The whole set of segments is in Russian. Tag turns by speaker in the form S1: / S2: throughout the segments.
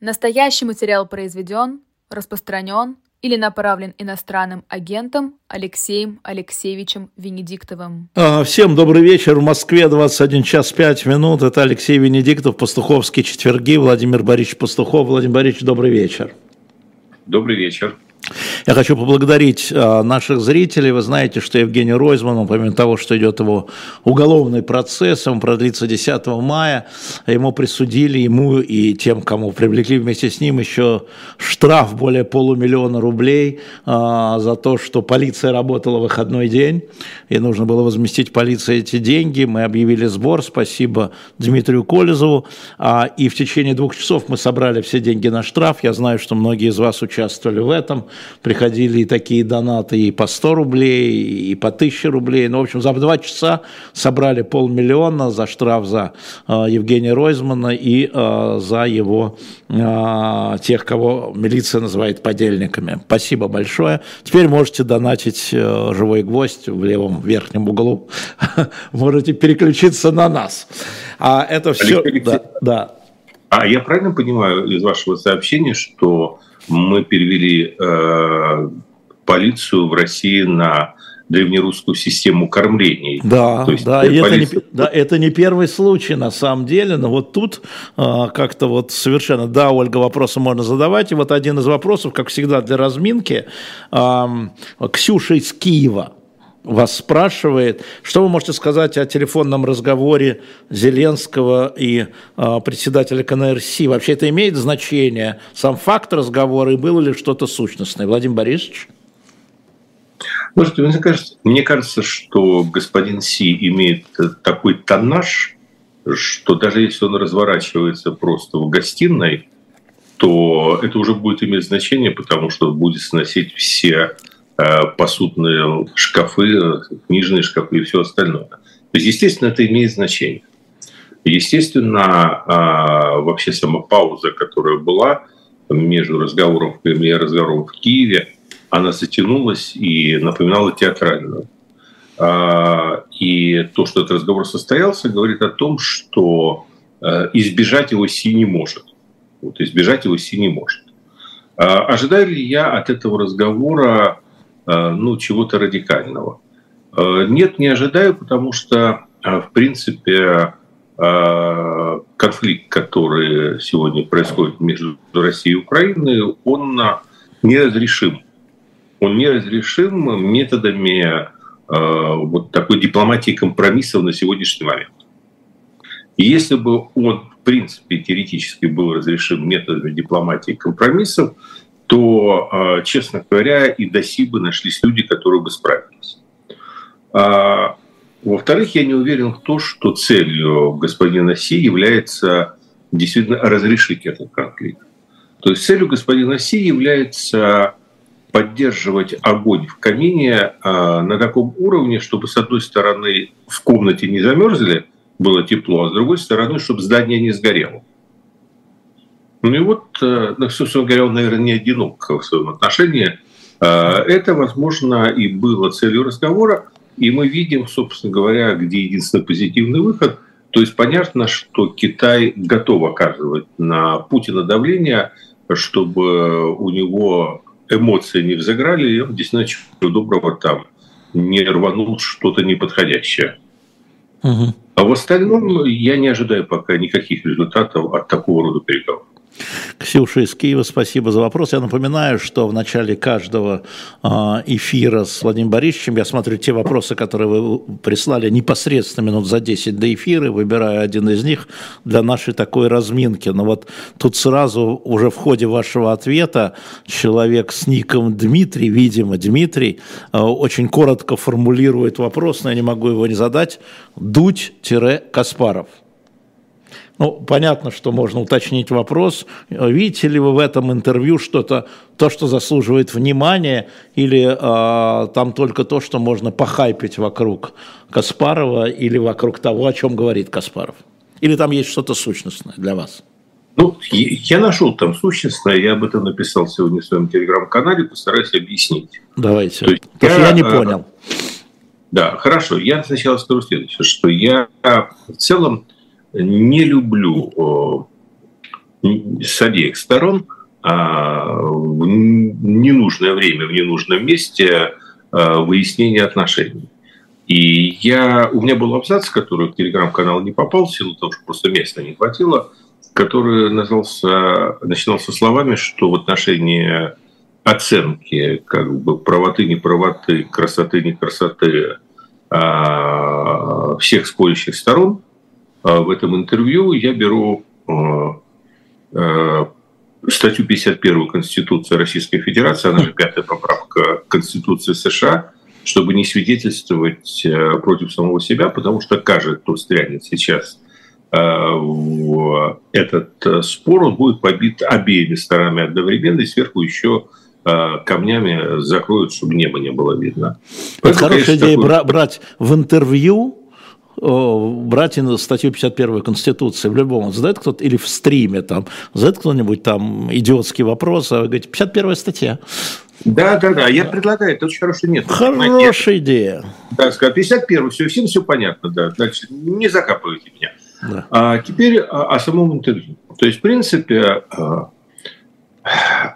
S1: Настоящий материал произведен, распространен или направлен иностранным агентом Алексеем Алексеевичем Венедиктовым.
S2: А, всем добрый вечер. В Москве 21 час 5 минут. Это Алексей Венедиктов, Пастуховские четверги, Владимир Борисович Пастухов. Владимир Борисович, добрый вечер.
S3: Добрый вечер.
S2: Я хочу поблагодарить а, наших зрителей. Вы знаете, что Евгений Ройзман, помимо того, что идет его уголовный процесс, он продлится 10 мая, ему присудили, ему и тем, кому привлекли вместе с ним, еще штраф более полумиллиона рублей а, за то, что полиция работала в выходной день, и нужно было возместить полиции эти деньги. Мы объявили сбор, спасибо Дмитрию Колезову, а, и в течение двух часов мы собрали все деньги на штраф. Я знаю, что многие из вас участвовали в этом приходили и такие донаты и по 100 рублей, и по 1000 рублей. Ну, в общем, за два часа собрали полмиллиона за штраф за э, Евгения Ройзмана и э, за его, э, тех, кого милиция называет подельниками. Спасибо большое. Теперь можете донатить э, «Живой гвоздь» в левом верхнем углу. можете переключиться на нас. А это все...
S3: Да, да. А я правильно понимаю из вашего сообщения, что мы перевели э, полицию в России на древнерусскую систему кормления.
S2: Да, То есть да, и это, не, да, это не первый случай на самом деле, но вот тут э, как-то вот совершенно, да, Ольга, вопросы можно задавать, и вот один из вопросов, как всегда для разминки, э, Ксюша из Киева, вас спрашивает, что вы можете сказать о телефонном разговоре Зеленского и э, председателя КНРС? Вообще это имеет значение, сам факт разговора, и было ли что-то сущностное? Владимир Борисович?
S3: Может, мне кажется, мне кажется, что господин Си имеет такой тоннаж, что даже если он разворачивается просто в гостиной, то это уже будет иметь значение, потому что будет сносить все Э, посудные шкафы, книжные шкафы и все остальное. То есть, естественно, это имеет значение. Естественно, а, вообще сама пауза, которая была между разговором в Кремле и разговором в Киеве, она затянулась и напоминала театральную. А, и то, что этот разговор состоялся, говорит о том, что э, избежать его Си не может. Вот избежать его Си не может. А, ожидаю ли я от этого разговора Э, ну, чего-то радикального. Э, нет, не ожидаю, потому что, э, в принципе, конфликт, который сегодня происходит между Россией и Украиной, он неразрешим. Он неразрешим методами вот такой дипломатии компромиссов на сегодняшний момент. Если бы он, в принципе, теоретически был разрешим методами дипломатии компромиссов, то, а, честно говоря, и до СИБы нашлись люди, которые бы справились. А, во-вторых, я не уверен в том, что целью господина Си является действительно разрешить этот конфликт. То есть целью господина Си является поддерживать огонь в камине а, на таком уровне, чтобы, с одной стороны, в комнате не замерзли, было тепло, а с другой стороны, чтобы здание не сгорело. Ну и вот, э, ну, собственно говоря, он, наверное, не одинок в своем отношении. Э, это, возможно, и было целью разговора. И мы видим, собственно говоря, где единственный позитивный выход. То есть понятно, что Китай готов оказывать на Путина давление, чтобы у него эмоции не взыграли, и он действительно чего доброго там не рванул что-то неподходящее. Угу. А в остальном я не ожидаю пока никаких результатов от такого рода переговоров.
S2: Ксюша из Киева, спасибо за вопрос. Я напоминаю, что в начале каждого а, эфира с Владимиром Борисовичем я смотрю те вопросы, которые вы прислали непосредственно минут за 10 до эфира, выбираю один из них для нашей такой разминки. Но вот тут сразу уже в ходе вашего ответа человек с ником Дмитрий, видимо, Дмитрий, а, очень коротко формулирует вопрос, но я не могу его не задать. Дудь-Каспаров. Ну, понятно, что можно уточнить вопрос. Видите ли вы в этом интервью что-то, то, что заслуживает внимания, или э, там только то, что можно похайпить вокруг Каспарова или вокруг того, о чем говорит Каспаров? Или там есть что-то сущностное для вас?
S3: Ну, я нашел там сущностное, я об этом написал сегодня в своем телеграм-канале, постараюсь объяснить.
S2: Давайте. То есть Потому я, я не понял.
S3: Да, хорошо. Я сначала скажу следующее, что я в целом не люблю с обеих сторон в ненужное время, в ненужном месте выяснения отношений. И я, у меня был абзац, который в телеграм-канал не попал, в силу того, что просто места не хватило, который назывался, начинался словами, что в отношении оценки как бы правоты, неправоты, красоты, не красоты а, всех спорящих сторон а, в этом интервью я беру а, статью 51 Конституции Российской Федерации, она же пятая поправка Конституции США, чтобы не свидетельствовать против самого себя, потому что каждый, кто стрянет сейчас в этот спор, он будет побит обеими сторонами одновременно, и сверху еще Э, камнями закроют, чтобы небо не было видно.
S2: Это хорошая идея такой... брать в интервью брать статью 51 Конституции в любом, задает кто-то, или в стриме там, задает кто-нибудь там идиотский вопрос, а вы говорите, 51 статья.
S3: Да, да, да, я предлагаю, это очень хороший нет.
S2: Хорошая идея.
S3: Да, сказать, 51 все, всем все понятно, да, значит, не закапывайте меня. Да. А теперь о, о самом интервью. То есть, в принципе, а,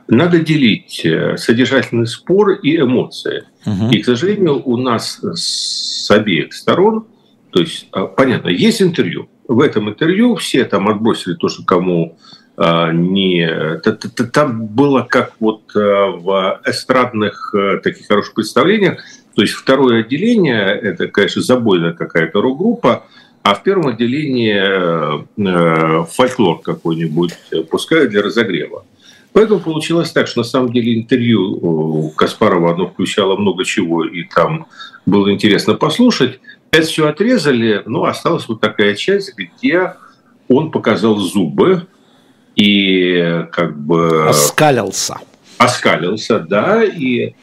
S3: надо делить э, содержательный спор и эмоции. Угу. И, к сожалению, у нас с обеих сторон, то есть, а, понятно, есть интервью. В этом интервью все там отбросили то, что кому а, не... Там было как вот а, в эстрадных таких хороших представлениях, то есть второе отделение, это, конечно, забойная какая-то рок-группа, а в первом отделении э, фольклор какой-нибудь пускают для разогрева. Поэтому получилось так, что на самом деле интервью Каспарова оно включало много чего, и там было интересно послушать. Это все отрезали, но осталась вот такая часть, где он показал зубы и как бы...
S2: Оскалился.
S3: Оскалился, да, и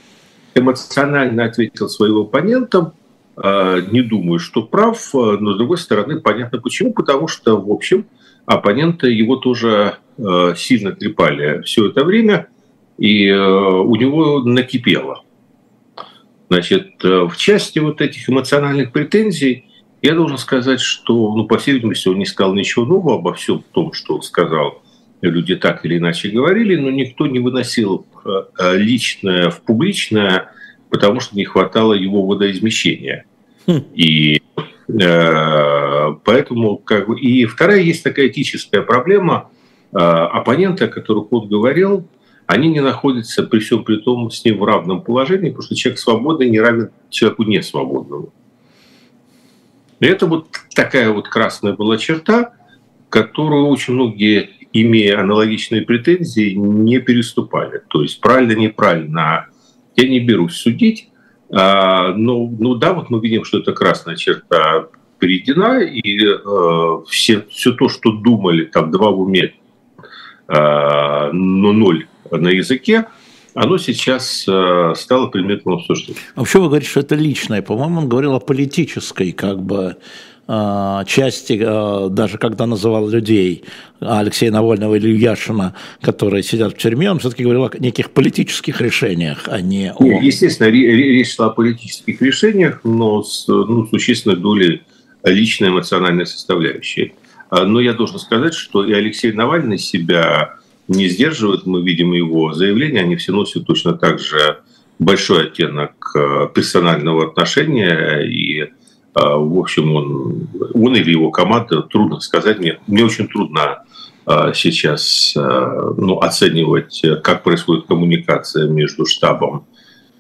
S3: эмоционально ответил своим оппонентам, а, не думаю, что прав, но с другой стороны понятно почему, потому что, в общем, оппоненты его тоже э, сильно трепали все это время, и у него накипело. Значит, э, в части вот этих эмоциональных претензий я должен сказать, что, ну, по всей видимости, он не сказал ничего нового обо всем том, что он сказал. Люди так или иначе говорили, но никто не выносил личное в публичное, потому что не хватало его водоизмещения. Хм. И Э, поэтому как бы... И вторая есть такая этическая проблема. Э, оппоненты, о которых он говорил, они не находятся при всем при том с ним в равном положении, потому что человек свободный не равен человеку несвободному. И это вот такая вот красная была черта, которую очень многие, имея аналогичные претензии, не переступали. То есть правильно, неправильно. Я не берусь судить, а, ну, ну да, вот мы видим, что это красная черта перейдена, и э, все, все то, что думали, там два в уме, э, но ноль на языке, оно сейчас э, стало предметом обсуждения.
S2: А вообще вы говорите, что это личное. По-моему, он говорил о политической как бы Э, части, э, даже когда называл людей Алексея Навального или Яшина, которые сидят в тюрьме, он все-таки говорил о неких политических решениях, а не о...
S3: Естественно, речь шла о политических решениях, но с ну, существенной долей личной эмоциональной составляющей. А, но я должен сказать, что и Алексей Навальный себя не сдерживает, мы видим его заявления, они все носят точно так же большой оттенок э, персонального отношения и а, в общем, он, он или его команда, трудно сказать. Мне, мне очень трудно а, сейчас ну, оценивать, как происходит коммуникация между штабом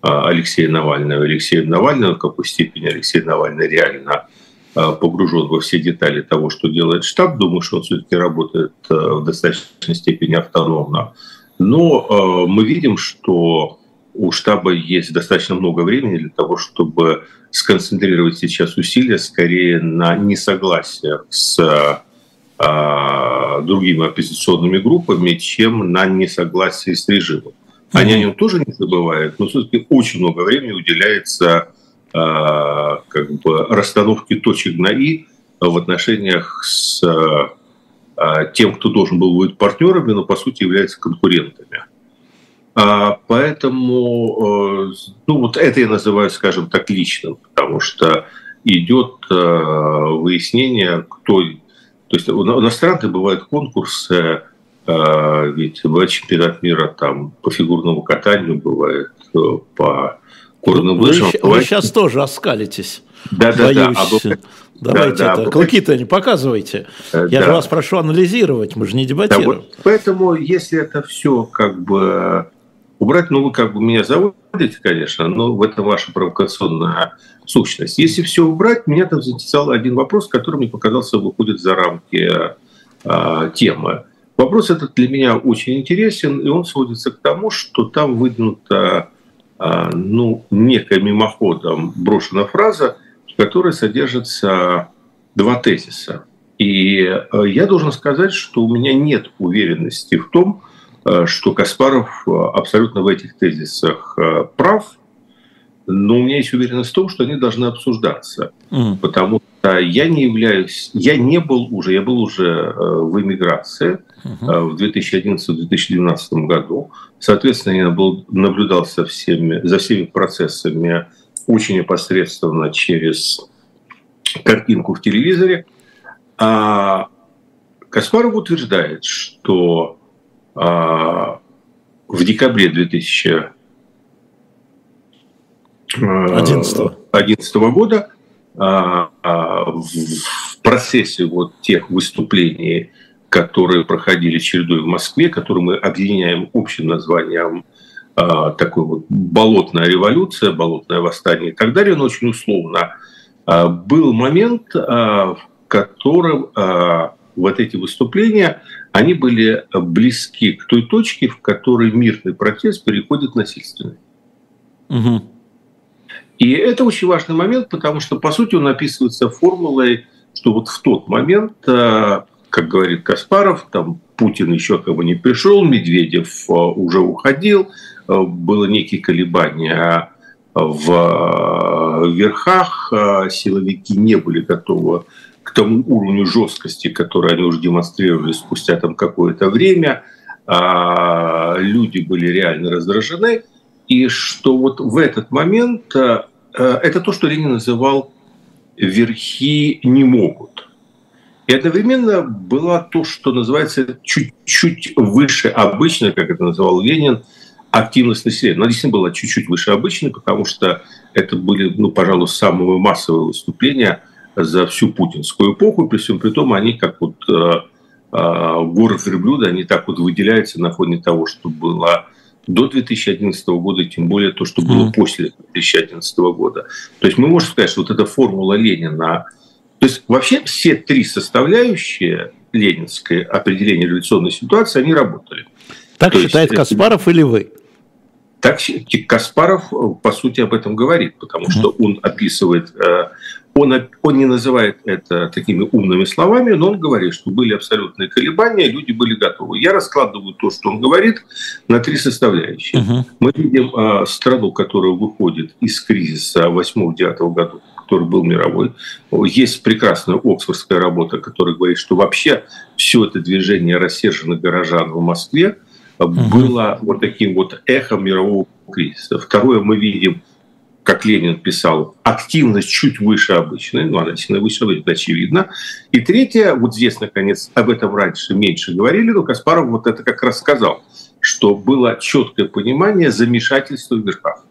S3: Алексея Навального и Алексеем Навальным, в какой степени Алексей Навальный реально погружен во все детали того, что делает штаб. Думаю, что он все-таки работает в достаточной степени автономно. Но мы видим, что у штаба есть достаточно много времени для того, чтобы сконцентрировать сейчас усилия скорее на несогласиях с э, другими оппозиционными группами, чем на несогласии с режимом. Они о нем тоже не забывают, но все-таки очень много времени уделяется э, как бы расстановке точек на «и» в отношениях с э, тем, кто должен был быть партнерами, но по сути является конкурентами. А, поэтому, э, ну вот это я называю, скажем так, личным, потому что идет э, выяснение, кто... То есть у иностранцев бывают конкурсы, э, ведь бывает чемпионат мира там по фигурному катанию, бывает по
S2: горным лыжам. Вы, вы сейчас тоже оскалитесь.
S3: Да, да, да.
S2: Давайте да, это. Да, Клыки-то не показывайте. Я да. же вас прошу анализировать, мы же не дебатируем. Да, вот
S3: поэтому, если это все как бы убрать, ну вы как бы меня заводите, конечно, но в этом ваша провокационная сущность. Если все убрать, меня там заинтересовал один вопрос, который мне показался выходит за рамки а, темы. Вопрос этот для меня очень интересен, и он сводится к тому, что там выдвинута а, ну, некая мимоходом брошена фраза – в которой содержатся два тезиса. И э, я должен сказать, что у меня нет уверенности в том, э, что Каспаров э, абсолютно в этих тезисах прав, но у меня есть уверенность в том, что они должны обсуждаться, mm. потому что я не являюсь, я не был уже, я был уже э, в эмиграции mm-hmm. в 2011-2012 году, соответственно, я был, наблюдал со всеми, за всеми процессами очень непосредственно через картинку в телевизоре. А Каспаров утверждает, что а, в декабре 2000 11 э, года а, а, в процессе вот тех выступлений, которые проходили чередой в Москве, которые мы объединяем общим названием а, такой вот болотная революция, болотное восстание и так далее, но очень условно, был момент, в котором вот эти выступления, они были близки к той точке, в которой мирный протест переходит в насильственный. Угу. И это очень важный момент, потому что, по сути, он описывается формулой, что вот в тот момент, как говорит Каспаров, там Путин еще как бы не пришел, Медведев уже уходил, Э, было некие колебания в верхах, э, силовики не были готовы к тому уровню жесткости, который они уже демонстрировали спустя там какое-то время. А, люди были реально раздражены. И что вот в этот момент, э, это то, что Ленин называл «верхи не могут». И одновременно было то, что называется чуть-чуть выше обычно, как это называл Ленин – активность населения. Она действительно была чуть-чуть выше обычной, потому что это были, ну, пожалуй, самые массовые выступления за всю путинскую эпоху. При всем при том, они как вот э, э, город верблюда, они так вот выделяются на фоне того, что было до 2011 года, и тем более то, что было mm. после 2011 года. То есть мы можем сказать, что вот эта формула Ленина, то есть вообще все три составляющие ленинской определения революционной ситуации, они работали.
S2: Так то считает есть, Каспаров или вы?
S3: Так Каспаров, по сути, об этом говорит, потому что он описывает, э, он, он не называет это такими умными словами, но он говорит, что были абсолютные колебания, люди были готовы. Я раскладываю то, что он говорит, на три составляющие. Uh-huh. Мы видим э, страну, которая выходит из кризиса 8-9 года, который был мировой. Есть прекрасная оксфордская работа, которая говорит, что вообще все это движение рассерженных горожан в Москве – было вот таким вот эхом мирового кризиса. Второе, мы видим, как Ленин писал, активность чуть выше обычной, ну, она сильно выше, это очевидно. И третье, вот здесь, наконец, об этом раньше меньше говорили, но Каспаров вот это как раз сказал, что было четкое понимание замешательства в верхах.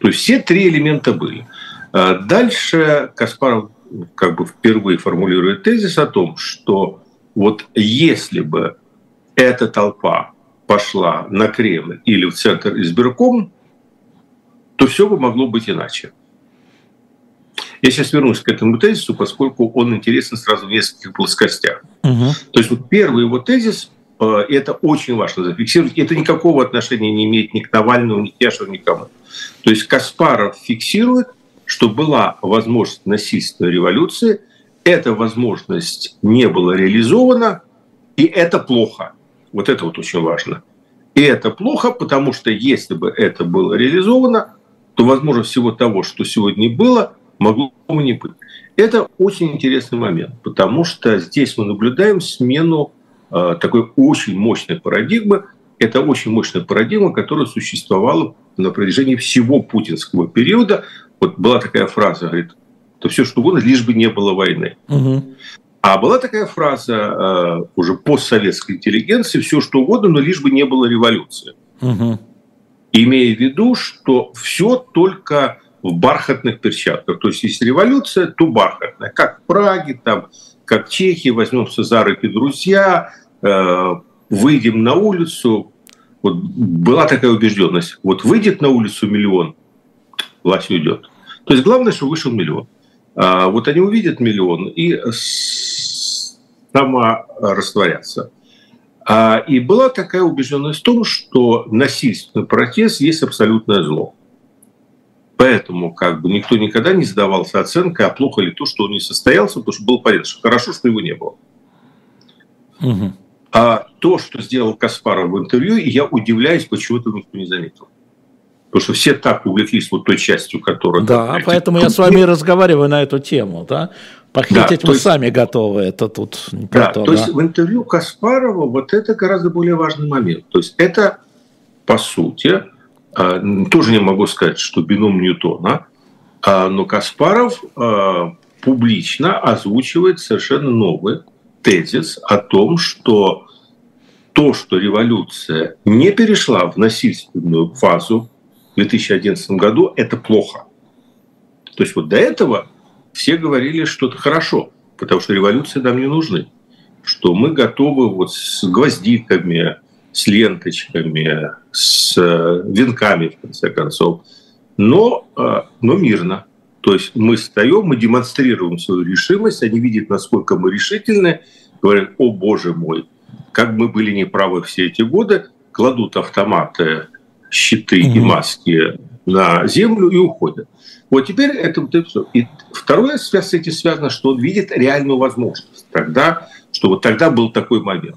S3: То есть все три элемента были. А дальше Каспаров как бы впервые формулирует тезис о том, что вот если бы эта толпа пошла на Кремль или в центр избирком, то все бы могло быть иначе. Я сейчас вернусь к этому тезису, поскольку он интересен сразу в нескольких плоскостях. Угу. То есть вот первый его тезис, э, это очень важно зафиксировать, это никакого отношения не имеет ни к Навальному, ни к Яшину, никому. То есть Каспаров фиксирует, что была возможность насильственной революции, эта возможность не была реализована, и это плохо. Вот это вот очень важно. И это плохо, потому что если бы это было реализовано, то, возможно, всего того, что сегодня было, могло бы не быть. Это очень интересный момент, потому что здесь мы наблюдаем смену э, такой очень мощной парадигмы. Это очень мощная парадигма, которая существовала на протяжении всего путинского периода. Вот была такая фраза, говорит, то все что угодно, лишь бы не было войны. Угу. А была такая фраза э, уже постсоветской интеллигенции, все что угодно, но лишь бы не было революции. Угу. Имея в виду, что все только в бархатных перчатках. То есть, если революция, то бархатная. Как в Праге, там, как в Чехии, возьмемся за руки друзья, э, выйдем на улицу. Вот была такая убежденность. Вот выйдет на улицу миллион, власть уйдет. То есть главное, что вышел миллион. А вот они увидят миллион и саморастворятся. А, и была такая убежденность в том, что насильственный протест есть абсолютное зло. Поэтому как бы никто никогда не задавался оценкой, а плохо ли то, что он не состоялся, потому что был понятно, что хорошо, что его не было. Угу. А то, что сделал Каспаров в интервью, я удивляюсь, почему этого никто не заметил. Потому что все так увлеклись вот той частью, которая...
S2: Да, поэтому я с вами разговариваю на эту тему, да? Похитить да, мы есть, сами готовы, это тут
S3: не да, то, то да? есть в интервью Каспарова вот это гораздо более важный момент. То есть это, по сути, а, тоже не могу сказать, что бином Ньютона, а, но Каспаров а, публично озвучивает совершенно новый тезис о том, что то, что революция не перешла в насильственную фазу, 2011 году, это плохо. То есть вот до этого все говорили, что это хорошо, потому что революции нам не нужны, что мы готовы вот с гвоздиками, с ленточками, с э, венками, в конце концов, но, э, но мирно. То есть мы встаем, мы демонстрируем свою решимость, они видят, насколько мы решительны, говорят, о боже мой, как мы были неправы все эти годы, кладут автоматы щиты и маски на землю и уходят. Вот теперь это вот все. И второе с этим связано, что он видит реальную возможность. Тогда, что вот тогда был такой момент.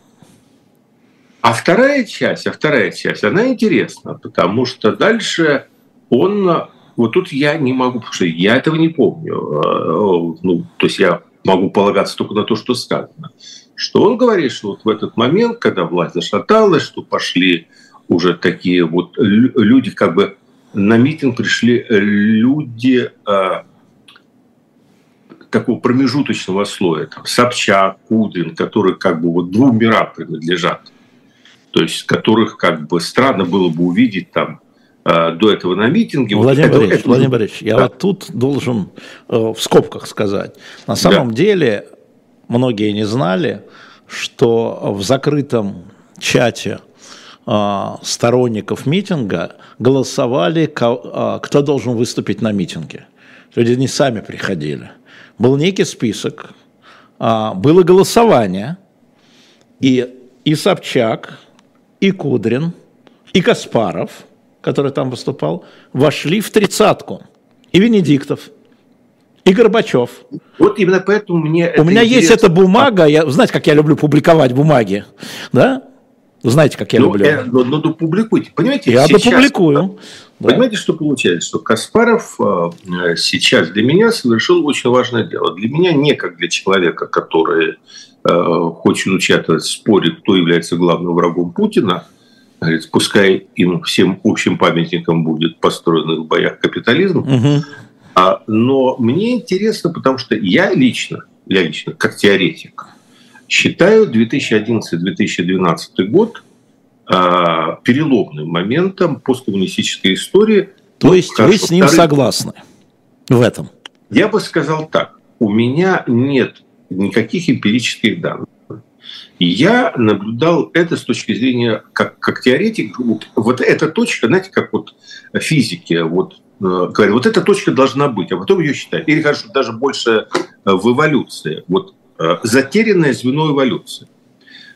S3: А вторая часть, а вторая часть, она интересна, потому что дальше он, вот тут я не могу, потому что я этого не помню, э, ну, то есть я могу полагаться только на то, что сказано, что он говорит, что вот в этот момент, когда власть зашаталась, что пошли уже такие вот люди, как бы на митинг пришли люди э, такого промежуточного слоя, там, Собчак, Кудрин, которые как бы вот двум мирам принадлежат, то есть которых как бы странно было бы увидеть там э, до этого на митинге.
S2: Владимир вот Борисович, это, Владимир Борисович, я да. вот тут должен э, в скобках сказать. На самом да. деле многие не знали, что в закрытом чате а, сторонников митинга голосовали, а, кто должен выступить на митинге. Люди не сами приходили. Был некий список, а, было голосование, и, и Собчак, и Кудрин, и Каспаров, который там выступал, вошли в тридцатку. И Венедиктов, и Горбачев.
S3: Вот именно поэтому мне...
S2: У меня интересно. есть эта бумага, я, знаете, как я люблю публиковать бумаги, да? Знаете, как я ну, люблю. Э,
S3: но, но допубликуйте. Понимаете,
S2: я сейчас, допубликую.
S3: Да. Понимаете, что получается? Что Каспаров э, сейчас для меня совершил очень важное дело. Для меня не как для человека, который э, хочет участвовать в споре, кто является главным врагом Путина. Говорит, пускай им всем общим памятником будет построен в боях капитализм. Угу. А, но мне интересно, потому что я лично, я лично, как теоретик, Считаю 2011-2012 год переломным моментом посткоммунистической истории.
S2: То есть вы с ним вторым... согласны в этом?
S3: Я бы сказал так. У меня нет никаких эмпирических данных. Я наблюдал это с точки зрения, как, как теоретик, вот, вот эта точка, знаете, как вот физики, вот э, говорят, вот эта точка должна быть, а потом ее считать. Или, хорошо, даже больше э, в эволюции. Вот Э, затерянное звено эволюции.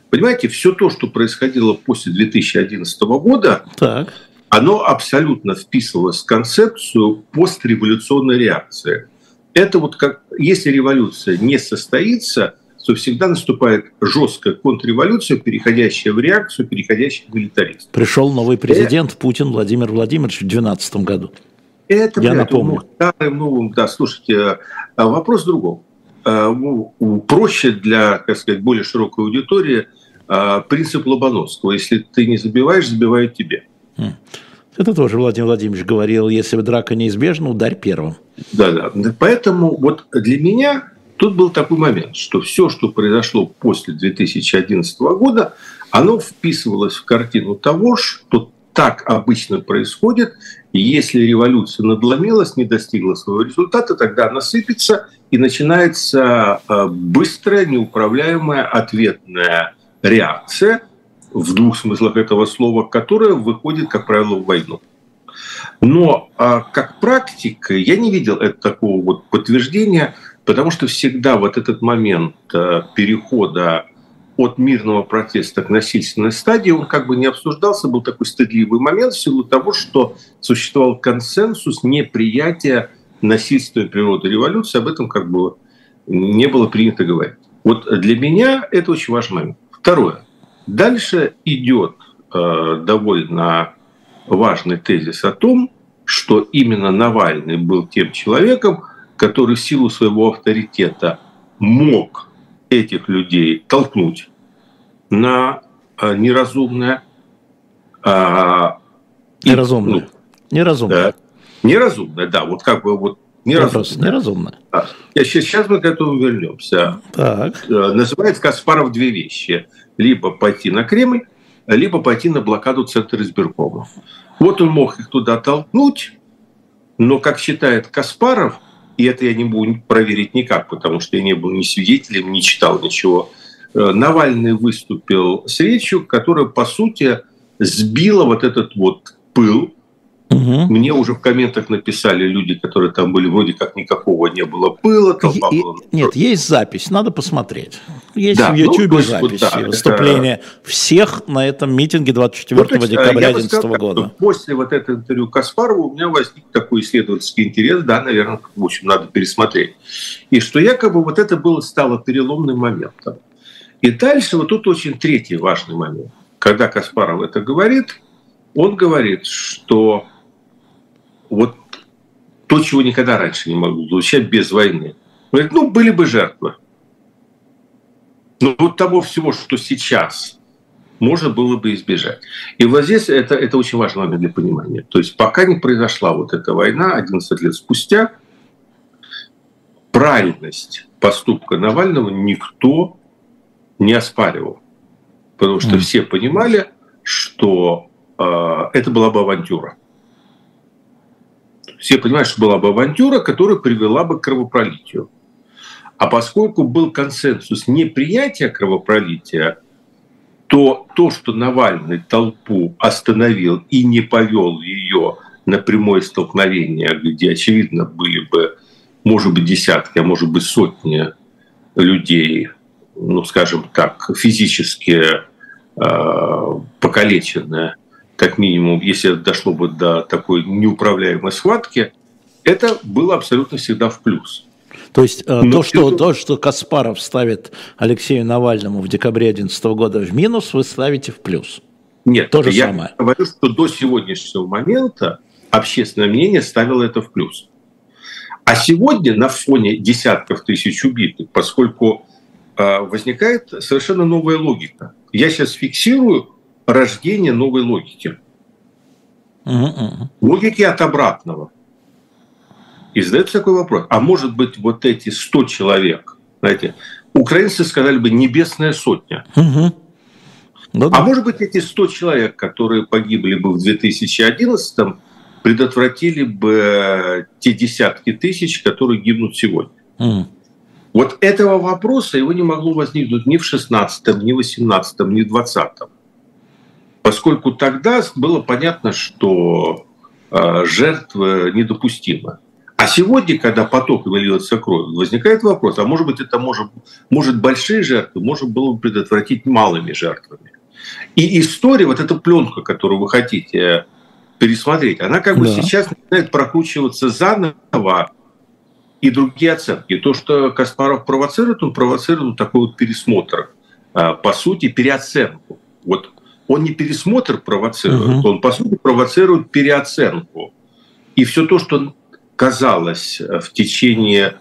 S3: Понимаете, все то, что происходило после 2011 года, так. оно абсолютно вписывалось в концепцию постреволюционной реакции. Это вот как, если революция не состоится, то всегда наступает жесткая контрреволюция, переходящая в реакцию, переходящая в милитаризм.
S2: Пришел новый президент Это... Путин Владимир Владимирович в 2012 году.
S3: Это, Я напомню. Старым, новым, да, слушайте, а вопрос в другом. Э, проще для, как сказать, более широкой аудитории э, принцип Лобановского. Если ты не забиваешь, забивают тебе.
S2: Хм. Это тоже Владимир Владимирович говорил, если драка неизбежна, ударь первым.
S3: Да, да. Поэтому вот для меня тут был такой момент, что все, что произошло после 2011 года, оно вписывалось в картину того, что так обычно происходит, если революция надломилась, не достигла своего результата, тогда она сыпется, и начинается э, быстрая, неуправляемая ответная реакция, в двух смыслах этого слова, которая выходит, как правило, в войну. Но а, как практика я не видел это, такого вот подтверждения, потому что всегда вот этот момент а, перехода от мирного протеста к насильственной стадии, он как бы не обсуждался, был такой стыдливый момент в силу того, что существовал консенсус неприятия насильственной природы революции, об этом как бы не было принято говорить. Вот для меня это очень важный момент. Второе. Дальше идет э, довольно важный тезис о том, что именно Навальный был тем человеком, который в силу своего авторитета мог этих людей толкнуть на э, неразумное.
S2: Э, неразумное. Ну, неразумное.
S3: Да, неразумное, да. Вот как бы вот
S2: неразумное. неразумное.
S3: Сейчас, сейчас мы к этому вернемся. Так. Э, называет Каспаров две вещи. Либо пойти на Кремль, либо пойти на блокаду Центра избиркома. Вот он мог их туда толкнуть, но, как считает Каспаров, и это я не буду проверить никак, потому что я не был ни свидетелем, не читал ничего, э, Навальный выступил с речью, которая, по сути, сбила вот этот вот пыл, Угу. Мне уже в комментах написали люди, которые там были, вроде как никакого не было пыла, толпа
S2: и, была. Нет, есть запись, надо посмотреть. Есть да, в YouTube ну, запись вот, да, выступления это... всех на этом митинге 24 ну, есть, декабря 2011 года.
S3: После вот этого интервью Каспарова у меня возник такой исследовательский интерес, да, наверное, в общем, надо пересмотреть. И что якобы вот это было, стало переломным моментом. И дальше вот тут очень третий важный момент. Когда Каспаров это говорит, он говорит, что вот то, чего никогда раньше не могло звучать без войны. Говорит, ну, были бы жертвы. Но вот того всего, что сейчас, можно было бы избежать. И вот здесь это, это очень важный момент для понимания. То есть пока не произошла вот эта война, 11 лет спустя, правильность поступка Навального никто не оспаривал. Потому что mm. все понимали, что э, это была бы авантюра все понимают, что была бы авантюра, которая привела бы к кровопролитию. А поскольку был консенсус неприятия кровопролития, то то, что Навальный толпу остановил и не повел ее на прямое столкновение, где, очевидно, были бы, может быть, десятки, а может быть, сотни людей, ну, скажем так, физически э, покалеченные, как минимум, если дошло бы до такой неуправляемой схватки, это было абсолютно всегда в плюс.
S2: То есть э, Но то, что, то, что Каспаров ставит Алексею Навальному в декабре 2011 года в минус, вы ставите в плюс.
S3: Нет, то же я самое. говорю, что до сегодняшнего момента общественное мнение ставило это в плюс. А сегодня на фоне десятков тысяч убитых, поскольку э, возникает совершенно новая логика. Я сейчас фиксирую рождение новой логики. Uh-huh. Логики от обратного. И задается такой вопрос. А может быть, вот эти 100 человек, знаете, украинцы сказали бы «небесная сотня». Uh-huh. Ну, да. А может быть, эти 100 человек, которые погибли бы в 2011-м, предотвратили бы те десятки тысяч, которые гибнут сегодня. Mm. Вот этого вопроса его не могло возникнуть ни в 16-м, ни в 18-м, ни в 20-м поскольку тогда было понятно, что э, жертва недопустима. А сегодня, когда поток выльется кровь, возникает вопрос, а может быть это может, может большие жертвы можно было бы предотвратить малыми жертвами. И история, вот эта пленка, которую вы хотите пересмотреть, она как бы да. сейчас начинает прокручиваться заново и другие оценки. То, что Каспаров провоцирует, он провоцирует такой вот пересмотр, э, по сути, переоценку. Вот он не пересмотр провоцирует, угу. он, по сути, провоцирует переоценку. И все то, что казалось э, в течение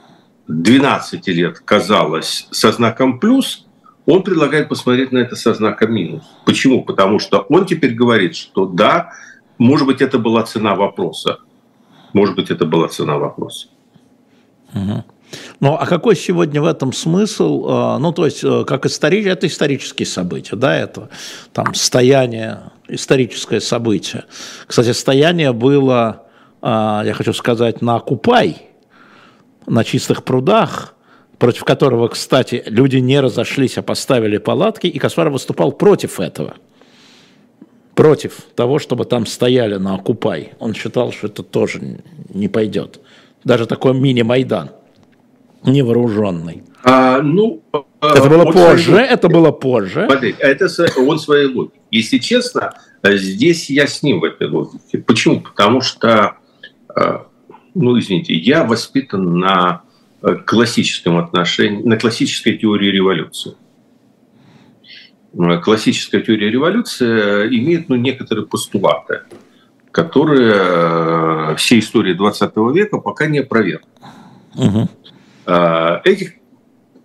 S3: 12 лет, казалось со знаком плюс, он предлагает посмотреть на это со знаком минус. Почему? Потому что он теперь говорит, что да, может быть, это была цена вопроса. Может быть, это была цена вопроса.
S2: Угу. Ну, а какой сегодня в этом смысл? А, ну, то есть, э, как исторические, это исторические события, да, это там стояние, историческое событие. Кстати, стояние было, а, я хочу сказать, на Купай, на чистых прудах, против которого, кстати, люди не разошлись, а поставили палатки, и Каспаров выступал против этого. Против того, чтобы там стояли на Окупай. Он считал, что это тоже не пойдет. Даже такой мини-Майдан невооруженный.
S3: А, ну,
S2: это было позже, своей... это было позже.
S3: Смотри, это он своей логики. Если честно, здесь я с ним в этой логике. Почему? Потому что, а, ну, извините, я воспитан на классическом отношении, на классической теории революции. Классическая теория революции имеет ну, некоторые постулаты, которые э, всей истории 20 века пока не опровергли. Угу. Этих,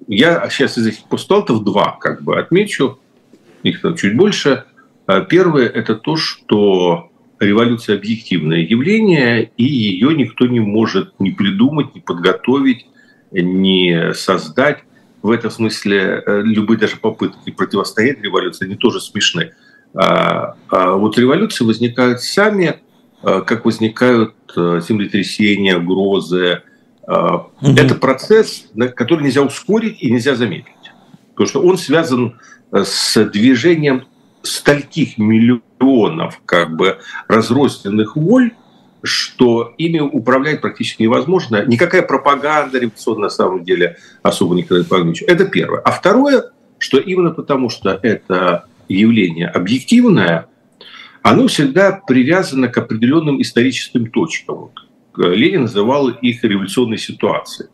S3: я сейчас из этих постулатов два как бы отмечу, их там чуть больше. А первое – это то, что революция – объективное явление, и ее никто не может ни придумать, ни подготовить, не создать. В этом смысле э, любые даже попытки противостоять революции, они тоже смешны. А, вот революции возникают сами, э, как возникают э, землетрясения, грозы. Угу. Это процесс, который нельзя ускорить и нельзя замедлить. Потому что он связан с движением стольких миллионов как бы разрозненных воль, что ими управлять практически невозможно. Никакая пропаганда революционная на самом деле особо никогда не помогает. Это первое. А второе, что именно потому, что это явление объективное, оно всегда привязано к определенным историческим точкам. Ленин называл их революционной ситуацией.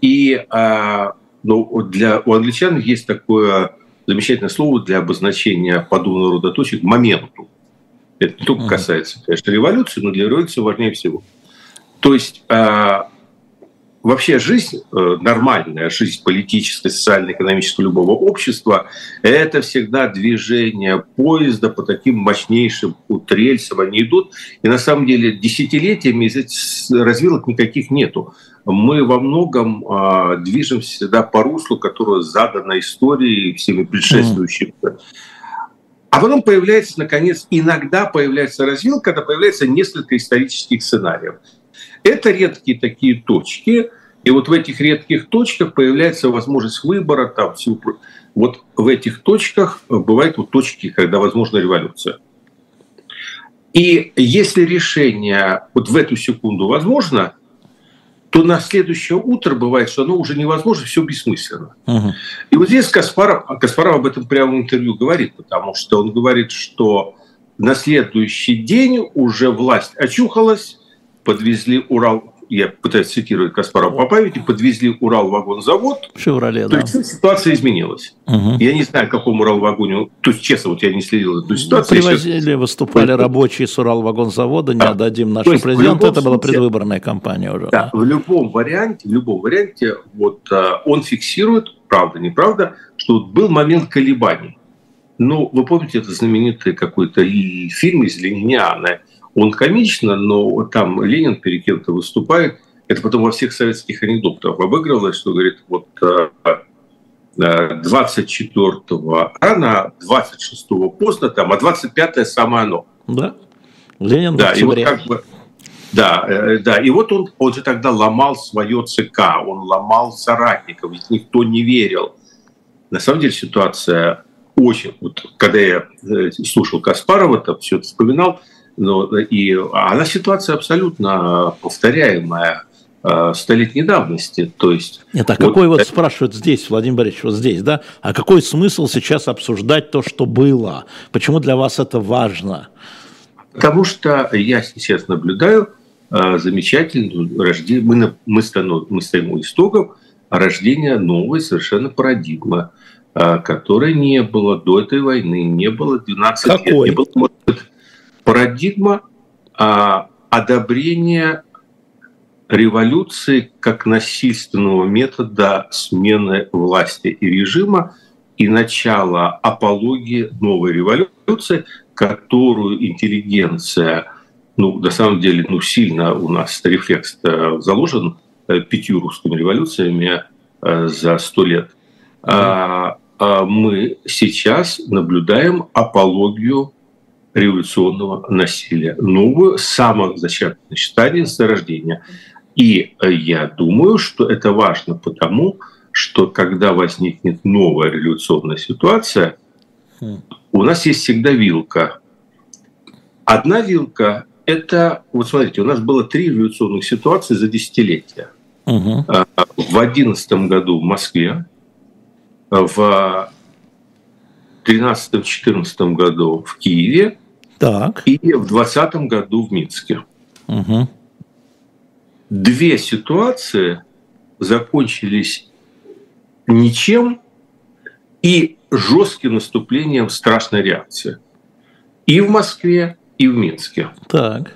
S3: И а, ну, для, у англичан есть такое замечательное слово для обозначения подобного рода точек – моменту. Это не только касается, конечно, революции, но для революции важнее всего. То есть а, вообще жизнь, э, нормальная жизнь политическая, социальная, экономическая любого общества, это всегда движение поезда по таким мощнейшим вот, рельсам, они идут. И на самом деле десятилетиями развилок никаких нету. Мы во многом э, движемся всегда по руслу, которое задано историей всеми предшествующими. Mm. А потом появляется, наконец, иногда появляется развилка, когда появляется несколько исторических сценариев. Это редкие такие точки, и вот в этих редких точках появляется возможность выбора. Там, всего... Вот в этих точках бывают вот точки, когда возможна революция. И если решение вот в эту секунду возможно, то на следующее утро бывает, что оно уже невозможно, все бессмысленно. Угу. И вот здесь Каспаров, Каспаров об этом прямо в интервью говорит, потому что он говорит, что на следующий день уже власть очухалась, подвезли Урал я пытаюсь цитировать Каспарова по памяти, подвезли Урал-вагонзавод.
S2: В феврале,
S3: то да. есть ситуация изменилась. Угу. Я не знаю, какому Урал-вагоне, то есть, честно, вот я не следил эту ситуацию.
S2: Ну, привозили, сейчас... выступали рабочие с Урал-вагонзавода, не да. отдадим нашему президенту, это была предвыборная кампания уже.
S3: Да, да, в любом варианте, в любом варианте, вот а, он фиксирует, правда, неправда, что вот был момент колебаний. Ну, вы помните, это знаменитый какой-то фильм из Лениниана – он комично, но там Ленин перед кем-то выступает. Это потом во всех советских анекдотах обыгрывалось, что говорит, вот 24-го э, э, рано, 26-го поздно, там, а 25-е самое оно.
S2: Да, Ленин
S3: да, и вот как бы, да, э, да, и вот он, он же тогда ломал свое ЦК, он ломал соратников, ведь никто не верил. На самом деле ситуация очень, вот когда я слушал Каспарова, там все это вспоминал, но, ну, и она ситуация абсолютно повторяемая э, столетней давности. То есть,
S2: Нет, а вот, какой вот спрашивают здесь, Владимир Борисович, вот здесь, да? А какой смысл сейчас обсуждать то, что было? Почему для вас это важно?
S3: Потому что я сейчас наблюдаю э, замечательную рождение, мы, мы, станов, мы стоим у истоков рождения новой совершенно парадигмы, э, которой не было до этой войны, не было 12 какой? лет, не было, может быть, парадигма а, одобрения революции как насильственного метода смены власти и режима и начала апологии новой революции, которую интеллигенция, ну, на самом деле, ну, сильно у нас рефлекс заложен пятью русскими революциями за сто лет, а, а мы сейчас наблюдаем апологию революционного насилия, новую, самых зачаточных стадий зарождения. И я думаю, что это важно потому, что когда возникнет новая революционная ситуация, у нас есть всегда вилка. Одна вилка – это, вот смотрите, у нас было три революционных ситуации за десятилетия. Угу. В одиннадцатом году в Москве, в 13-14 году в Киеве так. и в 2020 году в Минске. Угу. Две ситуации закончились ничем и жестким наступлением страшной реакции. И в Москве, и в Минске. Так.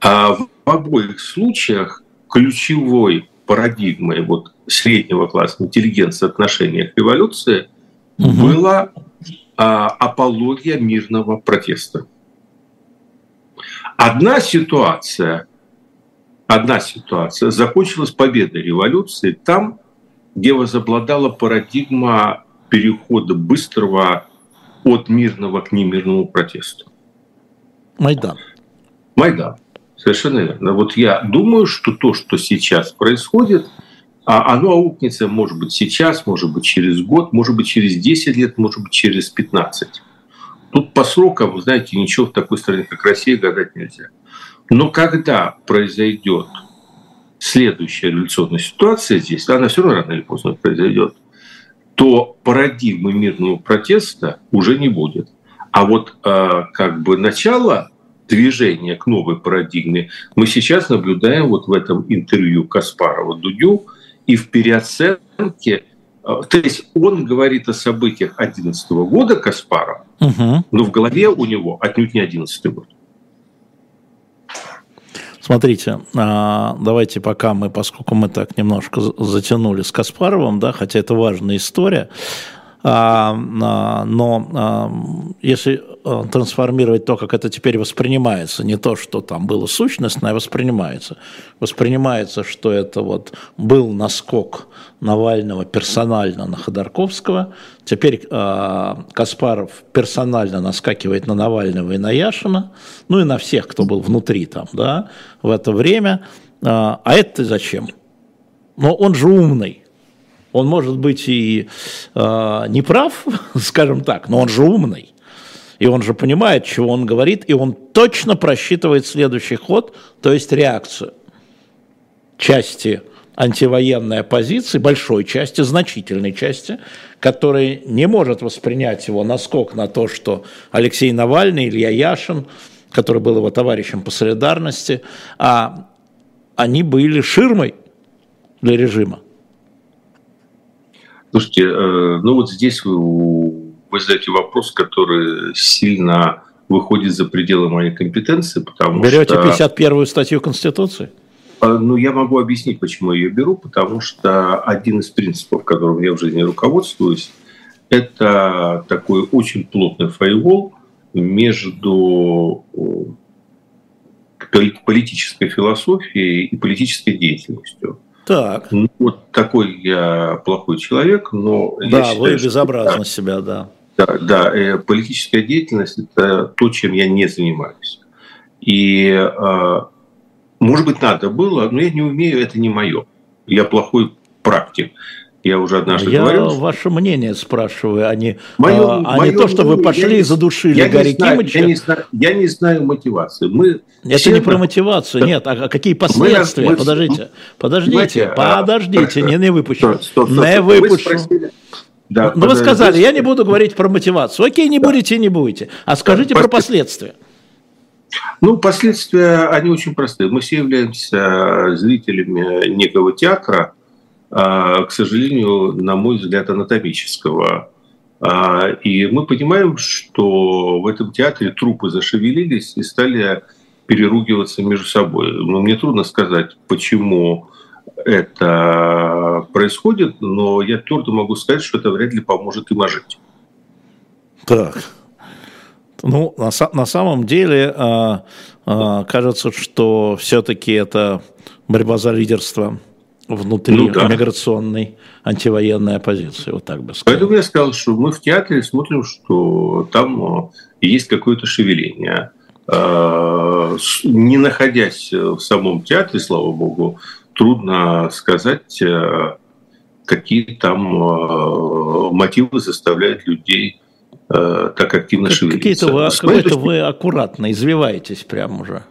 S3: А в обоих случаях ключевой парадигмой вот среднего класса интеллигенции отношения к революции угу. была а, апология мирного протеста. Одна ситуация, одна ситуация закончилась победой революции там, где возобладала парадигма перехода быстрого от мирного к немирному протесту.
S2: Майдан.
S3: Майдан. Совершенно верно. Вот я думаю, что то, что сейчас происходит, а оно аукнется, может быть, сейчас, может быть, через год, может быть, через 10 лет, может быть, через 15. Тут по срокам, вы знаете, ничего в такой стране, как Россия, гадать нельзя. Но когда произойдет следующая революционная ситуация здесь, она все равно рано или поздно произойдет, то парадигмы мирного протеста уже не будет. А вот э, как бы начало движения к новой парадигме мы сейчас наблюдаем вот в этом интервью Каспарова Дудю и в переоценке то есть он говорит о событиях 2011 года Каспаров, угу. но в голове у него отнюдь не 2011 год.
S2: Смотрите, а, давайте пока мы, поскольку мы так немножко затянули с Каспаровым, да, хотя это важная история, но если трансформировать то, как это теперь воспринимается, не то, что там было сущностное, а воспринимается. Воспринимается, что это вот был наскок Навального персонально на Ходорковского, теперь Каспаров персонально наскакивает на Навального и на Яшина, ну и на всех, кто был внутри там, да, в это время. А это зачем? Но он же умный. Он может быть и э, не скажем так, но он же умный. И он же понимает, чего он говорит, и он точно просчитывает следующий ход, то есть реакцию части антивоенной оппозиции, большой части, значительной части, которая не может воспринять его наскок на то, что Алексей Навальный, Илья Яшин, который был его товарищем по солидарности, а они были ширмой для режима.
S3: Слушайте, э, ну вот здесь вы, вы задаете вопрос, который сильно выходит за пределы моей компетенции, потому
S2: Берете что... Берете 51-ю статью Конституции?
S3: Э, ну, я могу объяснить, почему я ее беру, потому что один из принципов, которым я в жизни руководствуюсь, это такой очень плотный файл между политической философией и политической деятельностью. Так. Ну, вот такой я плохой человек, но...
S2: Да, я считаю, вы безобразно что, себя, да.
S3: Да, да, э, политическая деятельность – это то, чем я не занимаюсь. И, э, может быть, надо было, но я не умею, это не мое. Я плохой практик. Я уже однажды
S2: я
S3: говорил.
S2: Я ваше мнение спрашиваю, а не, мое, а, а мое не то, что вы пошли и задушили я Гарри
S3: Кимыча. Я не, знаю, я не знаю мотивации. Мы
S2: Это все... не про мотивацию, нет. А какие последствия? Мы, подождите, подождите, а, подождите, а, не, не выпущу. Стоп, стоп, стоп, не выпущу. Да, ну, вы сказали, я не буду говорить про мотивацию. Окей, не да. будете, не будете. А скажите да, про последствия.
S3: Ну, последствия, они очень простые. Мы все являемся зрителями некого театра, а, к сожалению, на мой взгляд, анатомического. А, и мы понимаем, что в этом театре трупы зашевелились и стали переругиваться между собой. Но мне трудно сказать, почему это происходит, но я твердо могу сказать, что это вряд ли поможет им ожить.
S2: Так. Ну, на, на самом деле, э, кажется, что все-таки это борьба за лидерство внутри ну, да. миграционной антивоенной оппозиции, вот так бы
S3: сказал. Поэтому я сказал, что мы в театре смотрим, что там есть какое-то шевеление. А, не находясь в самом театре, слава богу, трудно сказать, э, какие там э, мотивы заставляют людей э, так активно как, шевелиться.
S2: Какие-то вы, какой-то вы аккуратно извиваетесь прямо уже.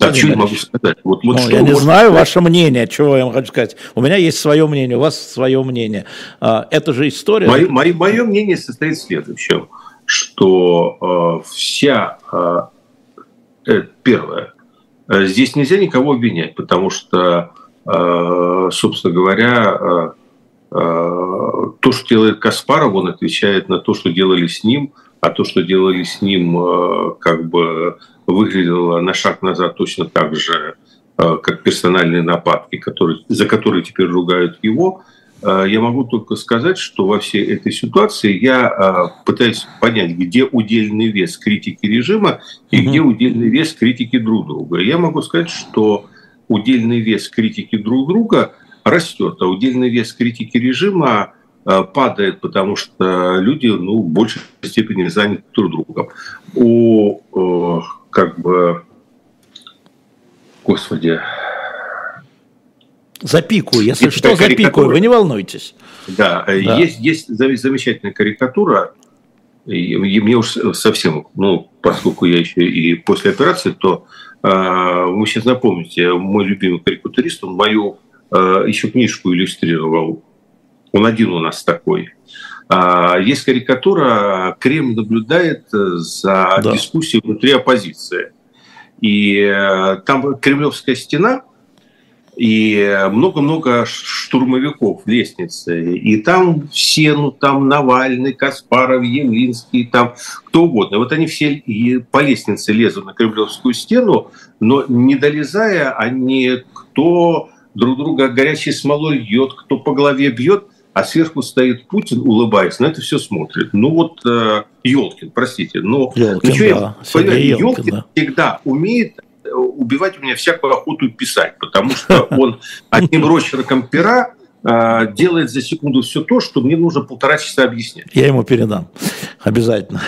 S3: А что я могу сказать?
S2: Вот, вот ну, что, я не знаю ваше мнение, чего я вам хочу сказать. У меня есть свое мнение, у вас свое мнение. А, это же история.
S3: Мое, мое, мое мнение состоит в следующем, что э, вся э, первое, здесь нельзя никого обвинять, потому что, э, собственно говоря, э, то, что делает Каспаров, он отвечает на то, что делали с ним, а то, что делали с ним, как бы выглядело на шаг назад точно так же, э, как персональные нападки, которые, за которые теперь ругают его, э, я могу только сказать, что во всей этой ситуации я э, пытаюсь понять, где удельный вес критики режима и угу. где удельный вес критики друг друга. Я могу сказать, что удельный вес критики друг друга растет, а удельный вес критики режима падает, потому что люди ну, в большей степени заняты друг другом. У как бы, господи,
S2: Запикую, если есть что, запикую, вы не волнуйтесь.
S3: Да, да. Есть, есть замечательная карикатура, и, и мне уж совсем, ну, поскольку я еще и после операции, то э, вы сейчас напомните, мой любимый карикатурист, он мою э, еще книжку иллюстрировал. Он один у нас такой. А, есть карикатура, Кремль наблюдает э, за да. дискуссией внутри оппозиции. И э, там кремлевская стена, и много-много штурмовиков в лестнице. И там все, ну там Навальный, Каспаров, Явлинский, там кто угодно. Вот они все и по лестнице лезут на кремлевскую стену, но не долезая, они кто друг друга горячей смолой льет, кто по голове бьет – а сверху стоит Путин, улыбаясь, на это все смотрит. Ну вот э, Елкин, простите, но Ёлкин, ничего, да. Ёлкин, Ёлкин да. всегда умеет э, убивать у меня всякую охоту писать, потому что он одним росчерком пера э, делает за секунду все то, что мне нужно полтора часа объяснять.
S2: Я ему передам. Обязательно.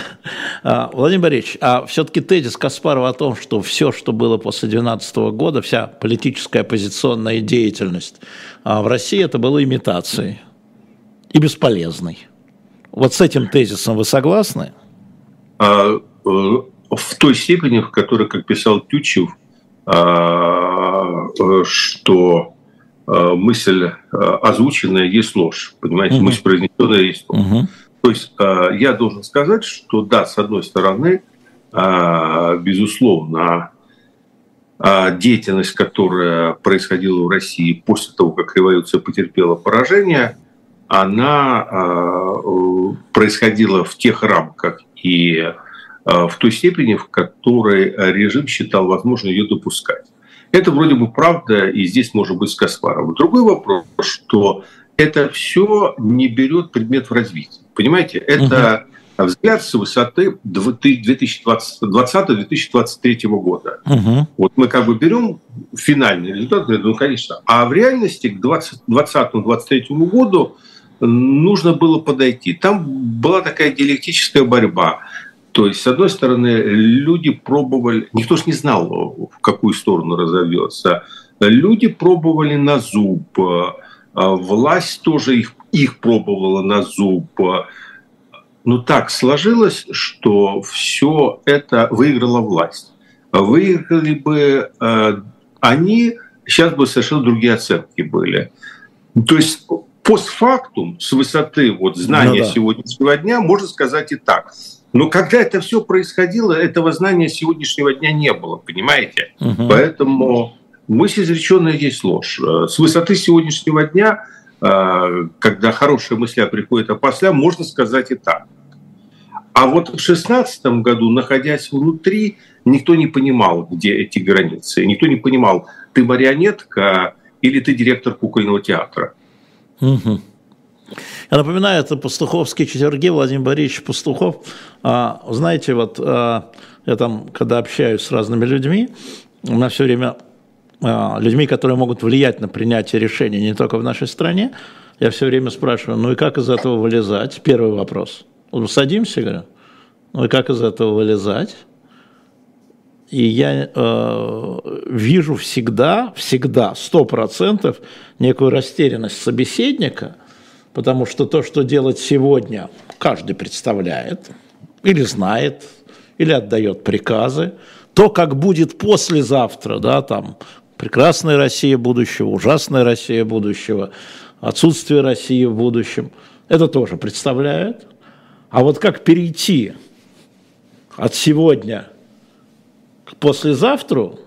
S2: А, Владимир Борисович, а все-таки тезис Каспарова о том, что все, что было после 2012 года, вся политическая оппозиционная деятельность а в России, это было имитацией и бесполезный. Вот с этим тезисом вы согласны?
S3: А, э, в той степени, в которой, как писал Тютчев, а, э, что а, мысль озвученная есть ложь, понимаете, угу. мысль произнесенная есть ложь. Угу. То есть я должен сказать, что да, с одной стороны, безусловно, деятельность, которая происходила в России после того, как революция потерпела поражение, она э, происходила в тех рамках и э, в той степени, в которой режим считал возможно ее допускать. Это вроде бы правда, и здесь может быть с Каспаровым. Другой вопрос, что это все не берет предмет в развитии. Понимаете, это угу. взгляд с высоты 2020-2023 года. Угу. Вот мы как бы берем финальный результат, ну, конечно, а в реальности к 2020-2023 году нужно было подойти. Там была такая диалектическая борьба. То есть, с одной стороны, люди пробовали, никто же не знал, в какую сторону разовьется. Люди пробовали на зуб, власть тоже их, их пробовала на зуб. Но так сложилось, что все это выиграла власть. Выиграли бы э, они, сейчас бы совершенно другие оценки были. То есть постфактум, с высоты вот знания ну, да. сегодняшнего дня, можно сказать и так. Но когда это все происходило, этого знания сегодняшнего дня не было, понимаете? Угу. Поэтому мысль изреченная есть ложь. Э, с высоты сегодняшнего дня, э, когда хорошая мысля приходит опосля, можно сказать и так. А вот в 2016 году, находясь внутри, никто не понимал, где эти границы. Никто не понимал, ты марионетка или ты директор кукольного театра.
S2: Угу. Я напоминаю, это пастуховские четверги, Владимир Борисович Пастухов. А, знаете, вот а, я там, когда общаюсь с разными людьми, у меня все время а, людьми, которые могут влиять на принятие решений не только в нашей стране, я все время спрашиваю, ну и как из этого вылезать? Первый вопрос. Садимся, говорю, ну и как из этого вылезать? И я э, вижу всегда, всегда, сто процентов некую растерянность собеседника, потому что то, что делать сегодня, каждый представляет или знает, или отдает приказы. То, как будет послезавтра, да, там, прекрасная Россия будущего, ужасная Россия будущего, отсутствие России в будущем, это тоже представляет. А вот как перейти от сегодня к послезавтру,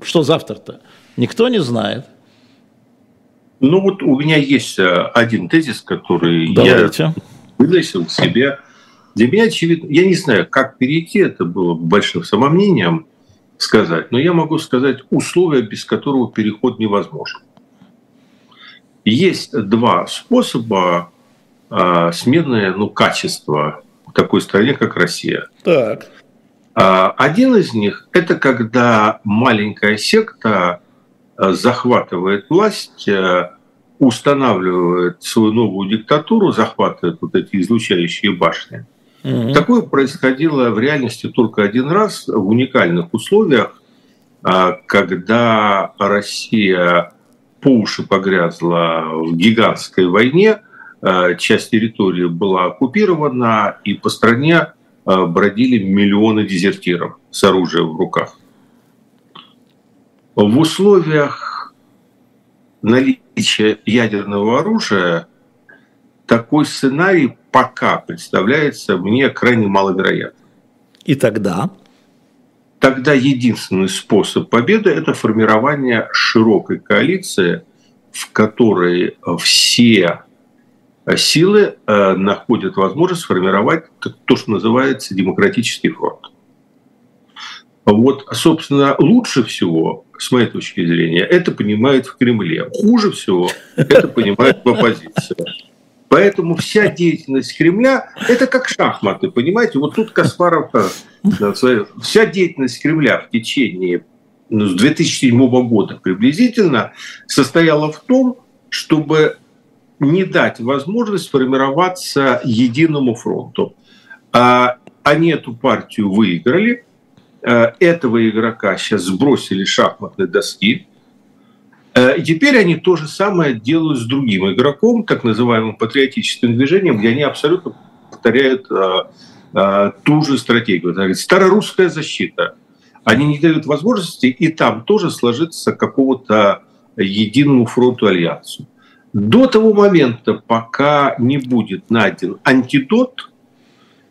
S2: что завтра-то, никто не знает.
S3: Ну вот у меня есть э, один тезис, который Давайте. я выносил себе. Для меня очевидно, я не знаю, как перейти, это было большим самомнением сказать, но я могу сказать условия, без которого переход невозможен. Есть два способа э, смены ну, качества в такой стране, как Россия.
S2: Так.
S3: А, один из них – это когда маленькая секта э, захватывает власть, э, устанавливает свою новую диктатуру, захватывает вот эти излучающие башни. Угу. Такое происходило в реальности только один раз в уникальных условиях, а, когда Россия по уши погрязла в гигантской войне, э, часть территории была оккупирована, и по стране бродили миллионы дезертиров с оружием в руках. В условиях наличия ядерного оружия такой сценарий пока представляется мне крайне маловероятным.
S2: И тогда?
S3: Тогда единственный способ победы – это формирование широкой коалиции, в которой все силы э, находят возможность сформировать то, что называется демократический фронт. Вот, собственно, лучше всего, с моей точки зрения, это понимают в Кремле. Хуже всего это понимают в оппозиции. Поэтому вся деятельность Кремля – это как шахматы, понимаете? Вот тут Каспаров, э, вся деятельность Кремля в течение ну, с 2007 года приблизительно состояла в том, чтобы не дать возможность сформироваться единому фронту. А, они эту партию выиграли, а, этого игрока сейчас сбросили шахматной доски, а, и теперь они то же самое делают с другим игроком, так называемым патриотическим движением, где они абсолютно повторяют ту же стратегию. Старорусская защита. Они не дают возможности и там тоже сложиться какого-то единому фронту альянсу. До того момента, пока не будет найден антидот,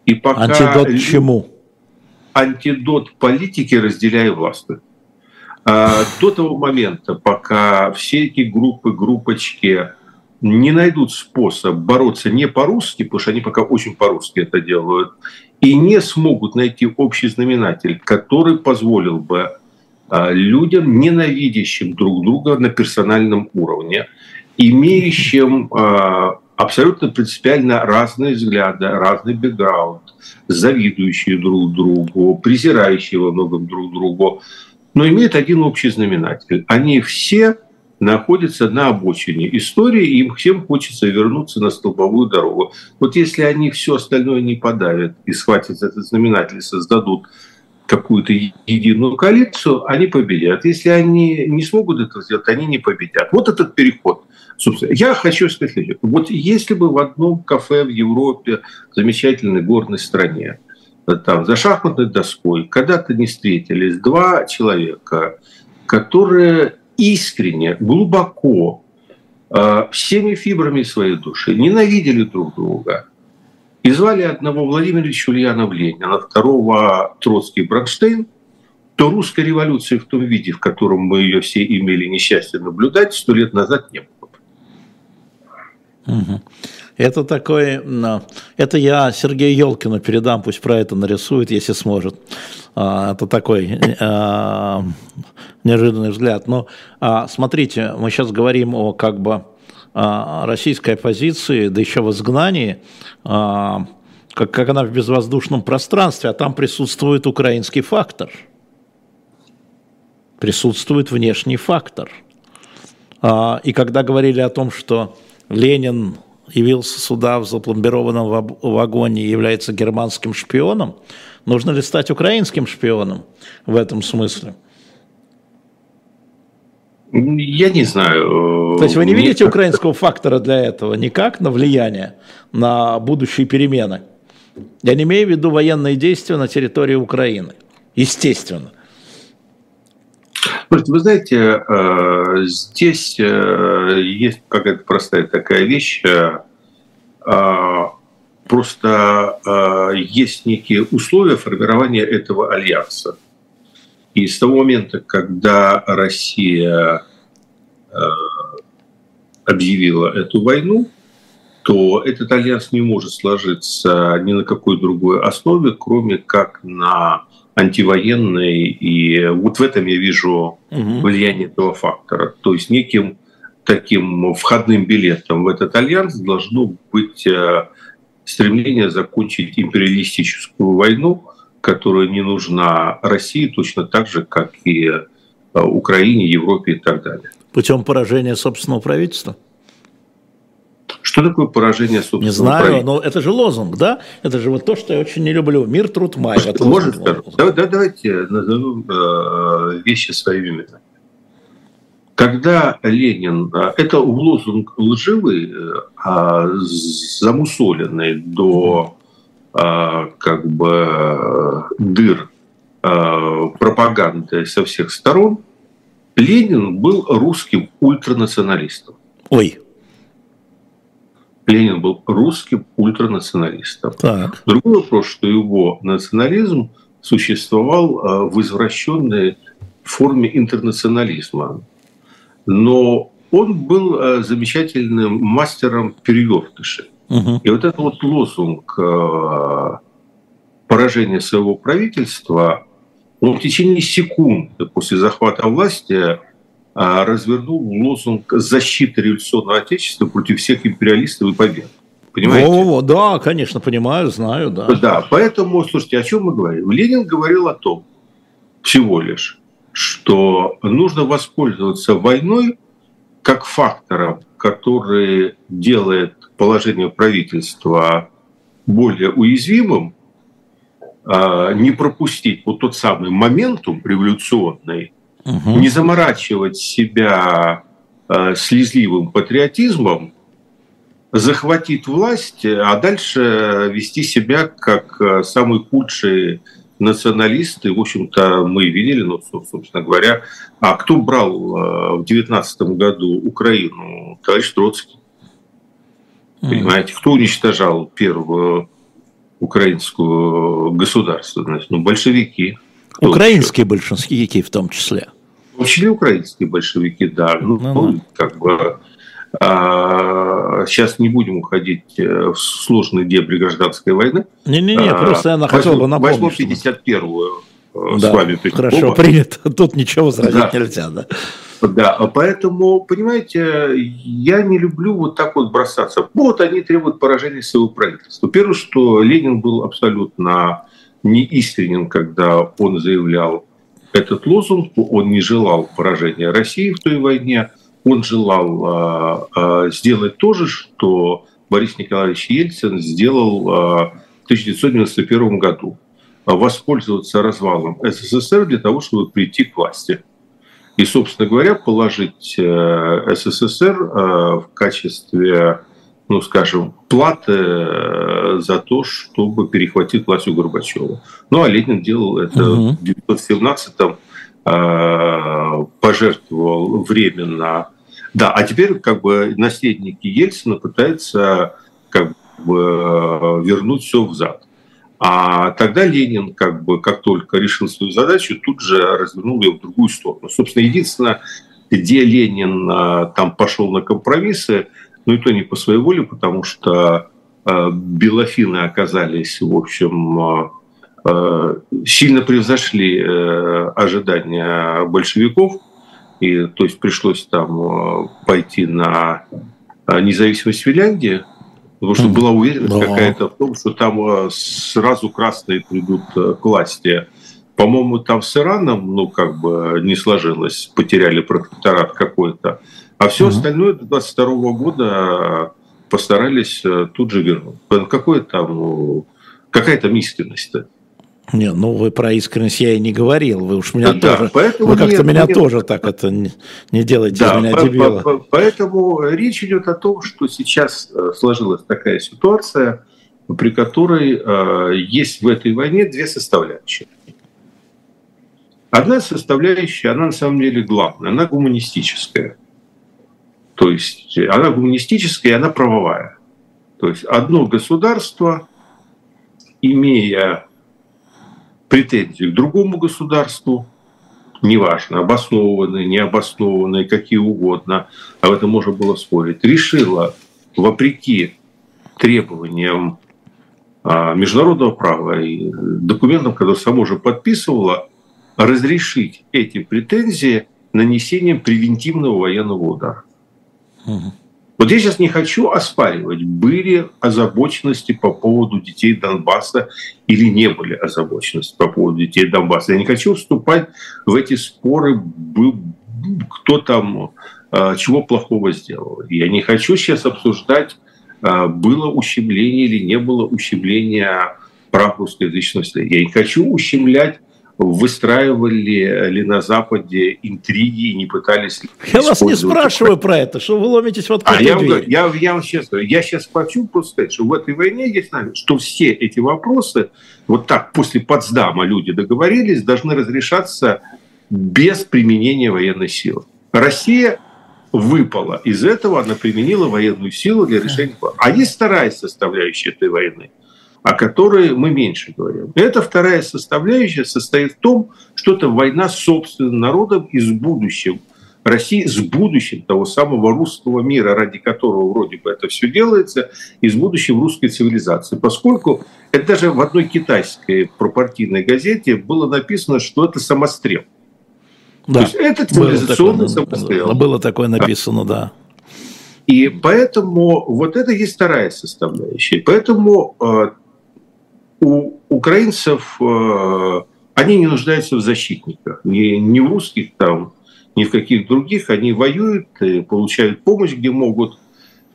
S2: и пока... Антидот чему?
S3: Антидот политики, разделяя власти. А, до того момента, пока все эти группы, группочки не найдут способ бороться не по-русски, потому что они пока очень по-русски это делают, и не смогут найти общий знаменатель, который позволил бы а, людям, ненавидящим друг друга на персональном уровне, имеющим а, абсолютно принципиально разные взгляды, разный бэкграунд, завидующие друг другу, презирающие во многом друг другу, но имеют один общий знаменатель. Они все находятся на обочине истории, и им всем хочется вернуться на столбовую дорогу. Вот если они все остальное не подавят и схватят этот знаменатель, создадут какую-то единую коалицию, они победят. Если они не смогут это сделать, они не победят. Вот этот переход. Собственно, я хочу сказать следующее. Вот если бы в одном кафе в Европе, замечательной горной стране, там за шахматной доской когда-то не встретились два человека, которые искренне, глубоко, э, всеми фибрами своей души ненавидели друг друга. И звали одного Владимировича Ульянов Ленина, второго Троцкий Бронштейн, то русской революции в том виде, в котором мы ее все имели несчастье наблюдать, сто лет назад не было.
S2: Это такой, это я Сергею Елкину передам, пусть про это нарисует, если сможет. А, это такой а, неожиданный взгляд. Но а, смотрите, мы сейчас говорим о как бы российской оппозиции, да еще в изгнании, как, как она в безвоздушном пространстве, а там присутствует украинский фактор. присутствует внешний фактор. А, и когда говорили о том, что Ленин явился сюда в запломбированном вагоне и является германским шпионом, нужно ли стать украинским шпионом в этом смысле?
S3: Я не знаю.
S2: То есть вы не Мне видите украинского фактора для этого никак на влияние на будущие перемены? Я не имею в виду военные действия на территории Украины. Естественно.
S3: Вы знаете, э, здесь э, есть какая-то простая такая вещь. Э, просто есть некие условия формирования этого альянса. И с того момента, когда Россия объявила эту войну, то этот альянс не может сложиться ни на какой другой основе, кроме как на антивоенной. И вот в этом я вижу угу. влияние этого фактора. То есть неким таким входным билетом в этот альянс должно быть э, стремление закончить империалистическую войну, которая не нужна России точно так же, как и э, Украине, Европе и так далее.
S2: Путем поражения собственного правительства?
S3: Что такое поражение собственного
S2: Не знаю, но это же лозунг, да? Это же вот то, что я очень не люблю. Мир, труд, май.
S3: Это Может, да, да, давайте назовем э, вещи своими именами. Когда Ленин, э, это лозунг лживый, э, замусоленный до как бы дыр э, пропаганды со всех сторон, Ленин был русским ультранационалистом.
S2: Ой.
S3: Ленин был русским ультранационалистом.
S2: Так.
S3: Другой вопрос, что его национализм существовал э, в извращенной форме интернационализма. Но он был э, замечательным мастером перевертышей. Угу. И вот этот вот лозунг э, поражения своего правительства, он в течение секунды после захвата власти а, развернул лозунг защиты революционного отечества против всех империалистов и побед. Понимаете?
S2: О, да, конечно, понимаю, знаю, да.
S3: Да, поэтому, слушайте, о чем мы говорим? Ленин говорил о том, всего лишь, что нужно воспользоваться войной как фактором, который делает положение правительства более уязвимым, а, не пропустить вот тот самый моментум революционный, угу. не заморачивать себя э, слезливым патриотизмом, захватить власть, а дальше вести себя как э, самые худшие националисты. В общем-то, мы видели, ну, собственно говоря, а кто брал э, в 19 году Украину? Товарищ Троцкий. Понимаете, кто уничтожал первую украинскую государственность? Ну, большевики.
S2: Кто Украинские еще? большевики в том числе.
S3: Учили украинские большевики, да. Ну, ну, ну как бы сейчас не будем уходить э, в сложные дебри гражданской войны.
S2: Не-не-не, а, просто я хотел бы напомнить. Возьму
S3: 51-ю
S2: э, да, с вами. Хорошо, оба. принято. Тут ничего возразить да. нельзя, да.
S3: Да, поэтому, понимаете, я не люблю вот так вот бросаться. Вот они требуют поражения своего правительства. Первое, что Ленин был абсолютно неискренен, когда он заявлял этот лозунг, он не желал поражения России в той войне, он желал а, сделать то же, что Борис Николаевич Ельцин сделал а, в 1991 году. Воспользоваться развалом СССР для того, чтобы прийти к власти. И, собственно говоря, положить э, СССР э, в качестве ну, скажем, платы э, за то, чтобы перехватить власть у Горбачева. Ну, а Ленин делал это угу. в 1917-м, э, пожертвовал временно. Да, а теперь как бы наследники Ельцина пытаются как бы э, вернуть все взад. А тогда Ленин, как бы, как только решил свою задачу, тут же развернул ее в другую сторону. Собственно, единственное, где Ленин там пошел на компромиссы, ну и то не по своей воле, потому что э, белофины оказались, в общем, э, э, сильно превзошли ожидания большевиков, и то есть пришлось там пойти на независимость Финляндии, потому что была уверенность какая-то в том, что там сразу красные придут к власти. По-моему, там с Ираном, ну, как бы не сложилось, потеряли протекторат какой-то. А все mm-hmm. остальное до 22 года постарались э, тут же вернуть. Какое там, какая там искренность-то?
S2: Не, ну вы про искренность я и не говорил. Вы уж меня да, тоже. Вы как-то меня нет, тоже так это не, не делайте да, из меня по, дебила. По,
S3: по, поэтому речь идет о том, что сейчас э, сложилась такая ситуация, при которой э, есть в этой войне две составляющие. Одна составляющая, она на самом деле главная, она гуманистическая. То есть она гуманистическая и она правовая. То есть одно государство, имея претензии к другому государству, неважно, обоснованные, необоснованные, какие угодно, об этом можно было спорить, решила, вопреки требованиям а, международного права и документам, которые само же подписывала, разрешить эти претензии нанесением превентивного военного удара. Угу. Вот я сейчас не хочу оспаривать, были озабоченности по поводу детей Донбасса или не были озабоченности по поводу детей Донбасса. Я не хочу вступать в эти споры, кто там а, чего плохого сделал. Я не хочу сейчас обсуждать, а, было ущемление или не было ущемления прав русскоязычности. Я не хочу ущемлять выстраивали ли на Западе интриги и не пытались...
S2: Я вас не спрашиваю про это, что вы ломитесь вот
S3: а я, я, я вам сейчас я сейчас хочу просто сказать, что в этой войне есть нами, что все эти вопросы, вот так после Потсдама люди договорились, должны разрешаться без применения военной силы. Россия выпала из этого, она применила военную силу для решения. А есть вторая составляющая этой войны – о которой мы меньше говорим. Эта вторая составляющая состоит в том, что это война с собственным народом и с будущим. России с будущим того самого русского мира, ради которого вроде бы это все делается, и с будущим русской цивилизации. Поскольку это даже в одной китайской пропартийной газете было написано, что это самострел.
S2: Да, То есть это цивилизационный было такое, самострел. Было такое написано, да.
S3: И поэтому вот это есть вторая составляющая. Поэтому э, у украинцев э, они не нуждаются в защитниках, ни, ни в русских там, ни в каких других. Они воюют, получают помощь, где могут.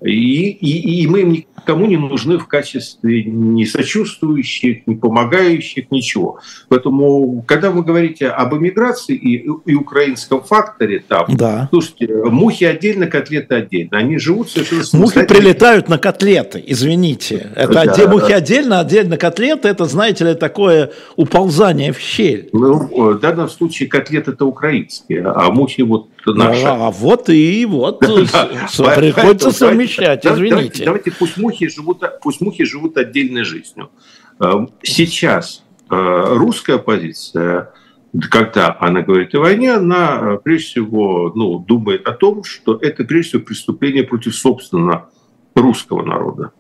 S3: И, и, и мы им никому не нужны в качестве ни сочувствующих, ни помогающих, ничего. Поэтому, когда вы говорите об эмиграции и, и украинском факторе, там,
S2: да.
S3: слушайте, мухи отдельно, котлеты отдельно. Они живут совершенно
S2: Мухи прилетают на котлеты, извините. Это да, отдель, мухи отдельно, отдельно котлеты, это, знаете ли, такое уползание в щель.
S3: Ну, в данном случае котлеты это украинские, а мухи вот наши.
S2: А, вот и вот приходится совмещать, извините.
S3: Давайте пусть мухи живут, пусть мухи живут отдельной жизнью. Э, сейчас э, русская позиция, когда она говорит о войне, она э, прежде всего ну, думает о том, что это прежде всего преступление против собственного русского народа.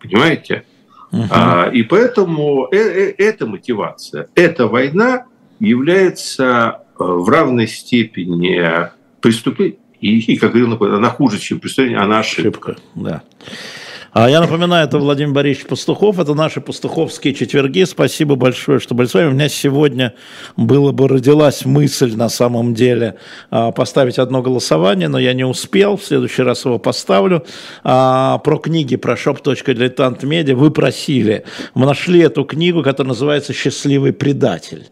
S3: Понимаете? Uh-huh. И поэтому эта мотивация, эта война является в равной степени преступлением, и, как говорил, она хуже, чем преступление, она ошибка. ошибка
S2: да. А я напоминаю, это Владимир Борисович Пастухов, это наши пастуховские четверги. Спасибо большое, что были с вами. У меня сегодня было бы родилась мысль на самом деле а, поставить одно голосование, но я не успел. В следующий раз его поставлю. А, про книги, про shop.diletant.media вы просили. Мы нашли эту книгу, которая называется «Счастливый предатель».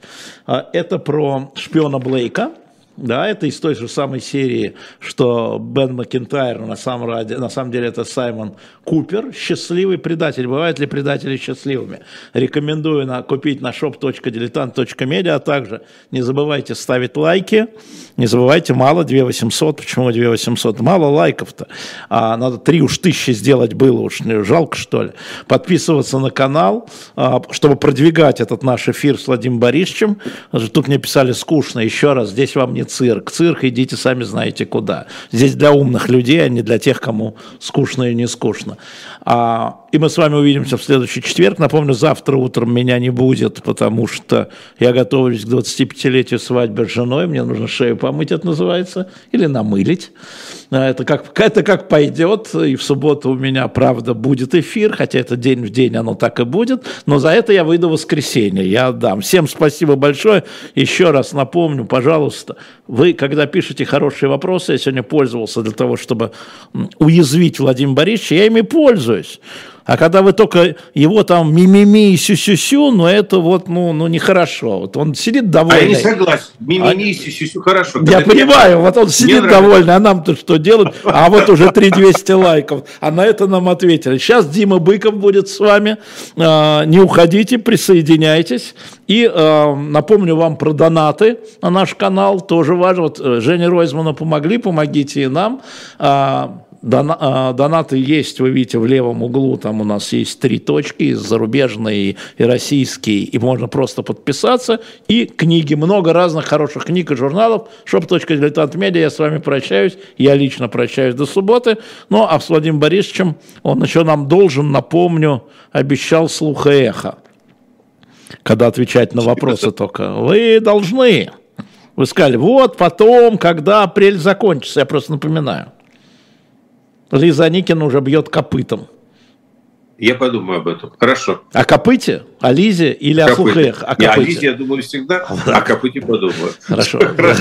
S2: А, это про шпиона Блейка да, это из той же самой серии, что Бен Макентайр, на самом, ради, на самом деле это Саймон Купер, счастливый предатель. Бывают ли предатели счастливыми? Рекомендую на, купить на shop.diletant.media, а также не забывайте ставить лайки, не забывайте, мало 2 800, почему 2 800? Мало лайков-то, а надо 3 уж тысячи сделать было, уж жалко что ли. Подписываться на канал, а, чтобы продвигать этот наш эфир с Владимиром Борисовичем. Тут мне писали скучно, еще раз, здесь вам не цирк. Цирк идите сами знаете куда. Здесь для умных людей, а не для тех, кому скучно и не скучно. А и мы с вами увидимся в следующий четверг. Напомню, завтра утром меня не будет, потому что я готовлюсь к 25-летию свадьбы с женой. Мне нужно шею помыть, это называется, или намылить. А, это как, это как пойдет. И в субботу у меня, правда, будет эфир, хотя это день в день оно так и будет. Но за это я выйду в воскресенье. Я отдам. Всем спасибо большое. Еще раз напомню, пожалуйста, вы, когда пишете хорошие вопросы, я сегодня пользовался для того, чтобы уязвить Владимира Борисовича, я ими пользуюсь. А когда вы только его там мимими и сю-сю-сю, ну это вот, ну, ну нехорошо. Вот он сидит довольный. А я
S3: не согласен. Мимими и сю-сю-сю хорошо.
S2: Я понимаю, вот он сидит довольный, а нам-то что делать? А вот уже 3200 лайков. А на это нам ответили. Сейчас Дима Быков будет с вами. А, не уходите, присоединяйтесь. И э, напомню вам про донаты на наш канал, тоже важно. Вот э, Жене Ройзману помогли, помогите и нам. А, донаты есть, вы видите, в левом углу, там у нас есть три точки, зарубежные и российские, и можно просто подписаться. И книги, много разных хороших книг и журналов. Shop.diletant медиа, я с вами прощаюсь, я лично прощаюсь до субботы. Ну, а с Владимиром Борисовичем, он еще нам должен, напомню, обещал слуха эхо. Когда отвечать на вопросы только. Вы должны. Вы сказали, вот потом, когда апрель закончится, я просто напоминаю. Лиза Никина уже бьет копытом.
S3: Я подумаю об этом. Хорошо.
S2: О копыте? О Лизе или о слухах?
S3: О, о Лизе я думаю всегда, о копыте подумаю.
S2: Хорошо.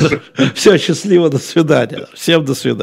S2: Все, счастливо, до свидания. Всем до свидания.